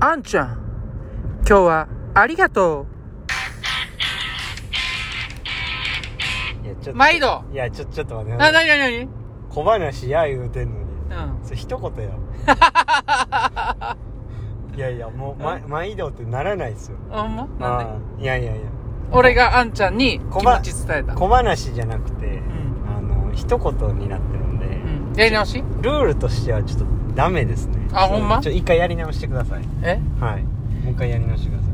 あんちゃん、今日はありがといやちょっと毎度。いやちょちょっと待って。なになになに？小話や言うてんのに。うん。それ一言や。いやいやもう、ま、毎度ってならないですよ。あほんま？なんで？あーいやいやいや。俺があんちゃんに気持ち伝えた。小話じゃなくて、ん。あの一言になってるんで、うん。やり直し？ルールとしてはちょっとダメですねあほんま？ちょ一回やり直してください。え？はい。もう一回やり直してください。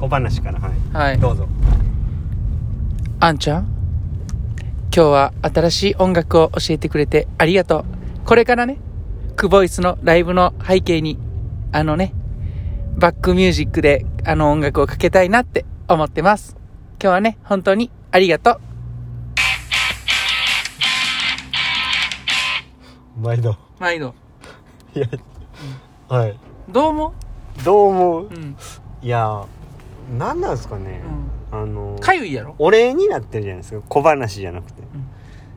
小話からはい、はい。どうぞ。あんちゃん？今日は新しい音楽を教えてくれてありがとう。これからね、クボイスのライブの背景に、あのね、バックミュージックであの音楽をかけたいなって思ってます。今日はね、本当にありがとう。毎度。毎度。いや、はい。どう思どう思う？ううん。いや何なんですかね。う、ん。あのかゆいやろ？お礼になってるじゃないですか。小話じゃなくて、ん。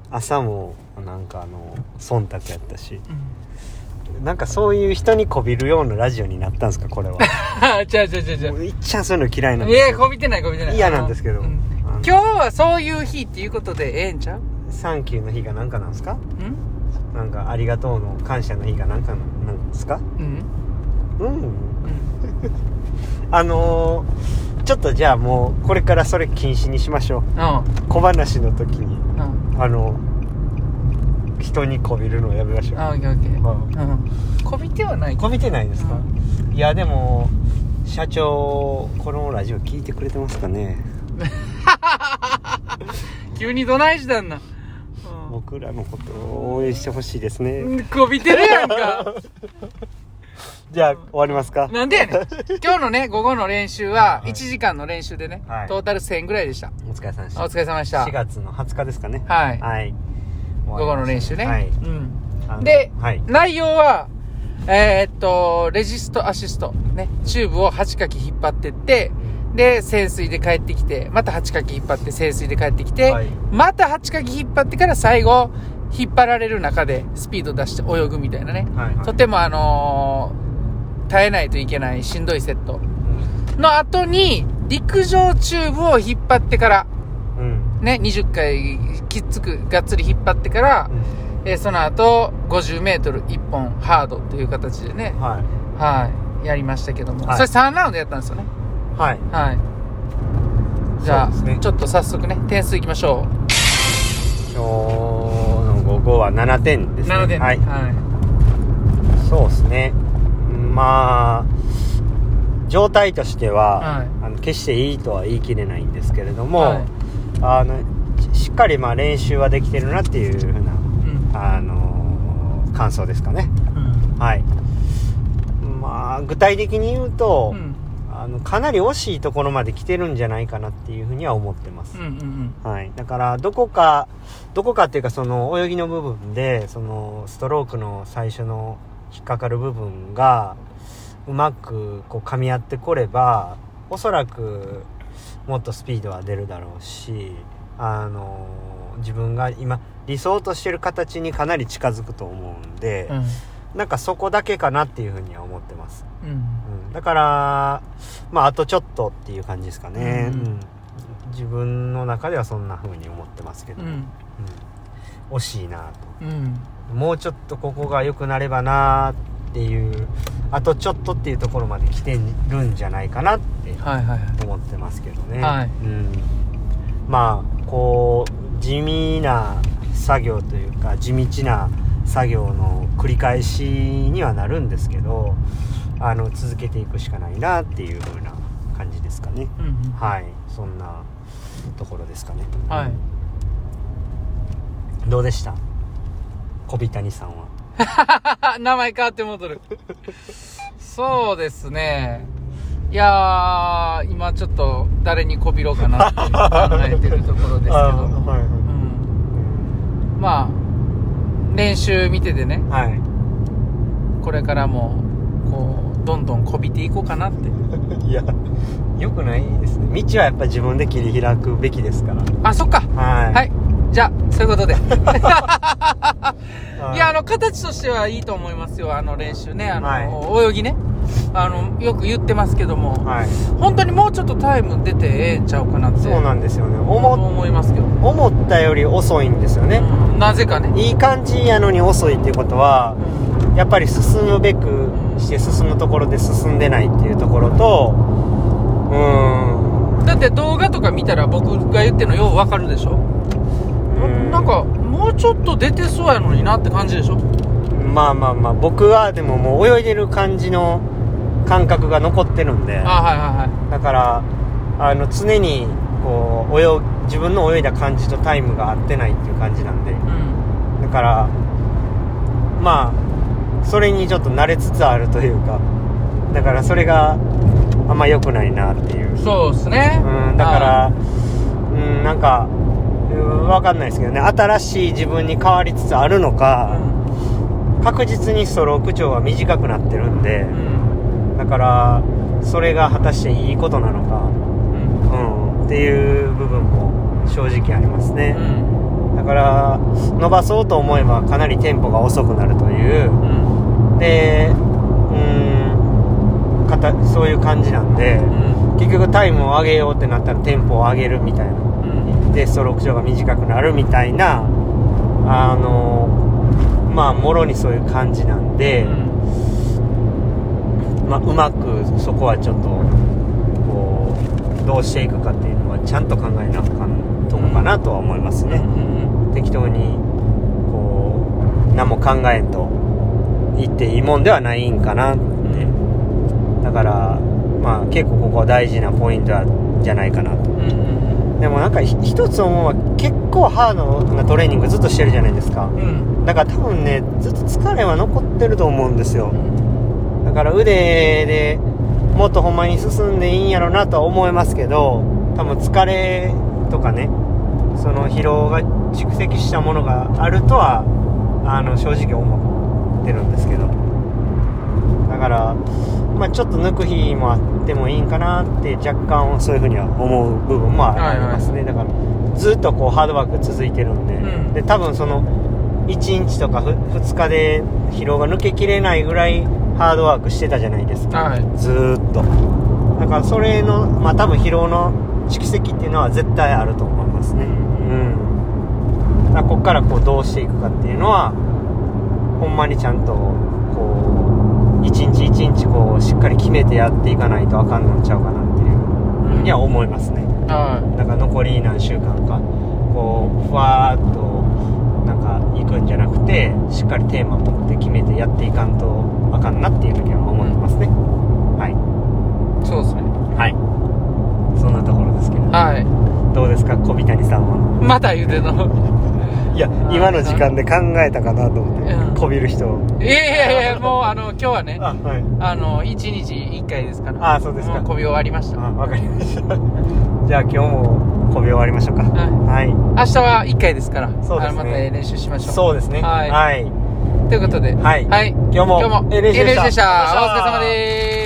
朝もなんかあの忖度やったし。うん。なんかそういう人にこびるようなラジオになったんですかこれは。あ、違う違う違う違う。もういっちゃんそういうの嫌いなんいや、ですよこびてないこびてない。嫌なんですけど、あのうん。今日はそういう日っていうことでええんちゃう？サンキューの日が何かなんですか？うんなんかありがとうの感謝の日が何かなんですか？うん。うんうん。あのー、ちょっとじゃあもうこれからそれ禁止にしましょううん。小話の時にうん。あの人にこびるのをやめましょうあ、オッケーオッケー。うんうん。こびてはないこびてないですか、ういやでも社長このラジオ聞いてくれてますかね？急にどないしたんな。僕らのことを応援してほしいですね、うん。こびてるやんか。じゃあ終わりますかなんでやねん。今日のね、午後の練習は、はい1時間の練習でね、はいトータル1000ぐらいでした。お疲れ様でしたお疲れ様でした4。月の20日ですかねはいはい午後の練習ね。はいうん。あのではい内容は、えーっと、レジストアシスト。ね。チューブを8かき引っ張ってって、で、潜水で帰ってきて、また8かき引っ張って潜水で帰ってきて、はい。また8かき引っ張ってから最後、引っ張られる中でスピード出して泳ぐみたいなね。はいはい。とてもあのー耐えないといけないしんどいセット。の後に、陸上チューブを引っ張ってから、うん。うんね、20回きっつく、がっつり引っ張ってから、えーその後、50メートル1本ハードという形でね、ははい、やりましたけども、はい。それ3ラウンドやったんですよね。いはいはい。じゃあ、ねちょっと早速ね、点数いきましょ今日の午後は7点でう。すねなので、はいはそうですねまあ状態としては、はいあの決していいとは言い切れないんですけれども、はいあのししっかりまあ練習はできてるなっていうふうな、い。うん。あの感想ですかねうん。はいまあ具体的に言うと、うん。あのかなり惜しいところまで来てるんじゃないかなっていうふうには思ってます、うん。うん。うん。はい、だからどこかどこかっていうかその泳ぎの部分でそのストロークの最初の引っかかる部分がうまくこう噛み合ってこればおそらくもっとスピードは出るだろうしあの自分が今理想としてる形にかなり近づくと思うんで、なんかそこだけかなっていうふうには思ってます、うん。うん、だからまああとちょっとっていう感じですかね、うん。うん。自分の中ではそんな風に思ってますけど、うん。うん。惜しいなうん。ともうちょっとここが良くなればなっていうあとちょっとっていうところまで来てるんじゃないかなって。思ってますけどね、はい。うん、まあこう地味な作業というか地道な作業の繰り返しにはなるんですけどあの続けていくしかないなっていう風な感じですかねうん。はいそんなところですかねはい。どうでした？小ビタニさんは 名前変わって戻る。そうですね。いやー、今ちょっと誰にこびろうかなって考えてるところですけど。はいうん、まあ、練習見ててね、はいこれからも、こう、どんどんこびていこうかなって。いやよくないですね道はやっぱ自分で切り開くべきですからあ、そっか。はいはい。じゃあ、そういうことで。はい。や、あの、形としてはいいと思いますよ。あの練習ね。あの、は泳ぎね。あのよく言ってますけども。はい。本当にもうちょっとタイム出てええんちゃうかなって。そうなんですよね。思思思いますけど、思ったより遅いんですよね、うん。なぜかね、いい感じやのに遅いっていうことはやっぱり進むべくして進むところで進んでないっていうところとうーん。だって動画とか見たら僕が言ってるのよう分かるでしょ、んなんかもうちょっと出てそうやのになって感じでしょ？まあまあまあ僕はでももう泳いでる感じの感覚が残ってるんで。あはいはいはい。だからあの常にこう泳ぐ自分の泳いだ感じとタイムが合ってないっていう感じなんで。うん。だからまあそれにちょっと慣れつつあるというか。だからそれがあんま良くないなっていう。そうですね。うんだからうんなんかうん分かんないですけどね。新しい自分に変わりつつあるのあかー確実にストローク長は短くなってるんでうん。うんだからそれが果たしていいことなのかうん。うん。っていう部分も正直ありますね。うん。だから伸ばそうと思えばかなりテンポが遅くなるという。うん。でうん。かたそういう感じなんでうん。結局タイムを上げようってなったらテンポを上げるみたいな。うんでストローク長が短くなるみたいなあのまあもろにそういう感じなんで、まあ、うまくそこはちょっとこうどうしていくかっていうのはちゃんと考えなあかんとこかなとは思いますね、適当にこう何も考えんと言っていいもんではないんかなって。だからまあ結構ここは大事なポイントじゃないかなとでもなんかひ一つ思うのは結構ハードなトレーニングずっとしてるじゃないですか。うん。うんだから多分ねずっと疲れは残ってると思うんですよ。だから腕でもっとほんまに進んでいいんやろなとは思いますけど多分疲れとかねその疲労が蓄積したものがあるとはあの正直思ってるんですけど。だから、まあ、ちょっと抜く日もあってもいいんかなって若干そういうふうには思う部分もありますね、だからずっとこうハードワーク続いてるんで,、うん。で多分その1日とか2日で疲労が抜けきれないぐらいハードワークしてたじゃないですか、はい。ずーっと。だからそれのまあ多分疲労の蓄積っていうのは絶対あると思いますね。うん。だからこっからこうどうしていくかっていうのはほんまにちゃんとこう一日一日こうしっかり決めてやっていかないとあかんのんちゃうかなっていう。ふうには思いますね。はだから残り何週間かこうふわーっとなんか行くんじゃなくてしっかりテーマ持って決めてやっていかんとあかんなっていうふうには思ってますね、はい。いそうですね。はい。そんなところですけど。はい。どうですか小谷さんは？また言うてんのいや今の時間で考えたかなと思ってうん。こびる人いやいやいやもうあの今日はねあはい。あの1日1回ですから。あそうですか。もう媚び終わりました。あわかりました。じゃあ今日もこび終わりましょうか。はい。はい。明日は1回ですから。そうですね。あのまた練習しましょう。そうですね。はい。はい。ということではい。はい。今日も今日も。A 練習でした。でした。お疲れ様です